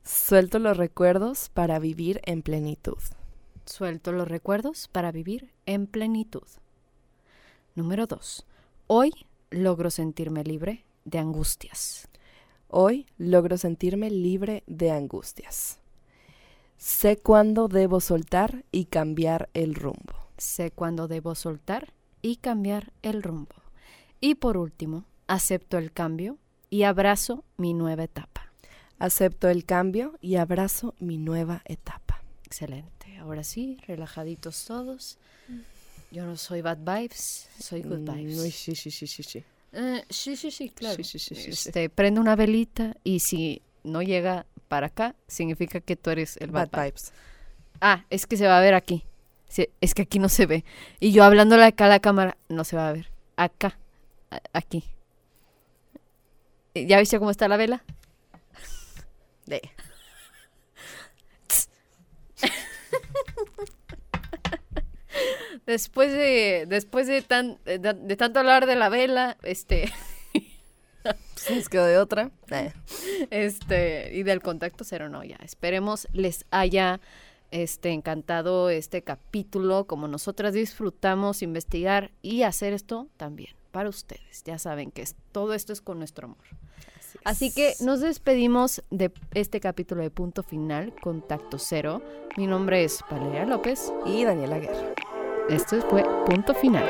Suelto los recuerdos para vivir en plenitud. Suelto los recuerdos para vivir en plenitud. Número 2. Hoy logro sentirme libre de angustias. Hoy logro sentirme libre de angustias. Sé cuándo debo soltar y cambiar el rumbo. Sé cuándo debo soltar y cambiar el rumbo. Y por último, acepto el cambio y abrazo mi nueva etapa. Acepto el cambio y abrazo mi nueva etapa. Excelente. Ahora sí, relajaditos todos. Yo no soy bad vibes, soy good Mm, vibes. sí, sí, sí, sí, sí. Eh, sí, sí, sí, claro. Sí, sí, sí, sí, sí. Este, prende una velita y si no llega para acá, significa que tú eres el bad, Bad vibe. vibes. Ah, es que se va a ver aquí. Sí, es que aquí no se ve. Y yo hablándole acá a la cámara, no se va a ver. Acá, a- aquí. ¿Ya viste cómo está la vela? De. Después de, después de, tan, de, de tanto hablar de la vela, este, nos quedó de otra. Eh. este, y del contacto cero, no, ya. Esperemos les haya este encantado este capítulo, como nosotras disfrutamos investigar y hacer esto también para ustedes. Ya saben que es, todo esto es con nuestro amor. Así, que nos despedimos de este capítulo de Punto Final, Contacto Cero. Mi nombre es Valeria López. Y Daniela Guerra. Esto fue Punto Final.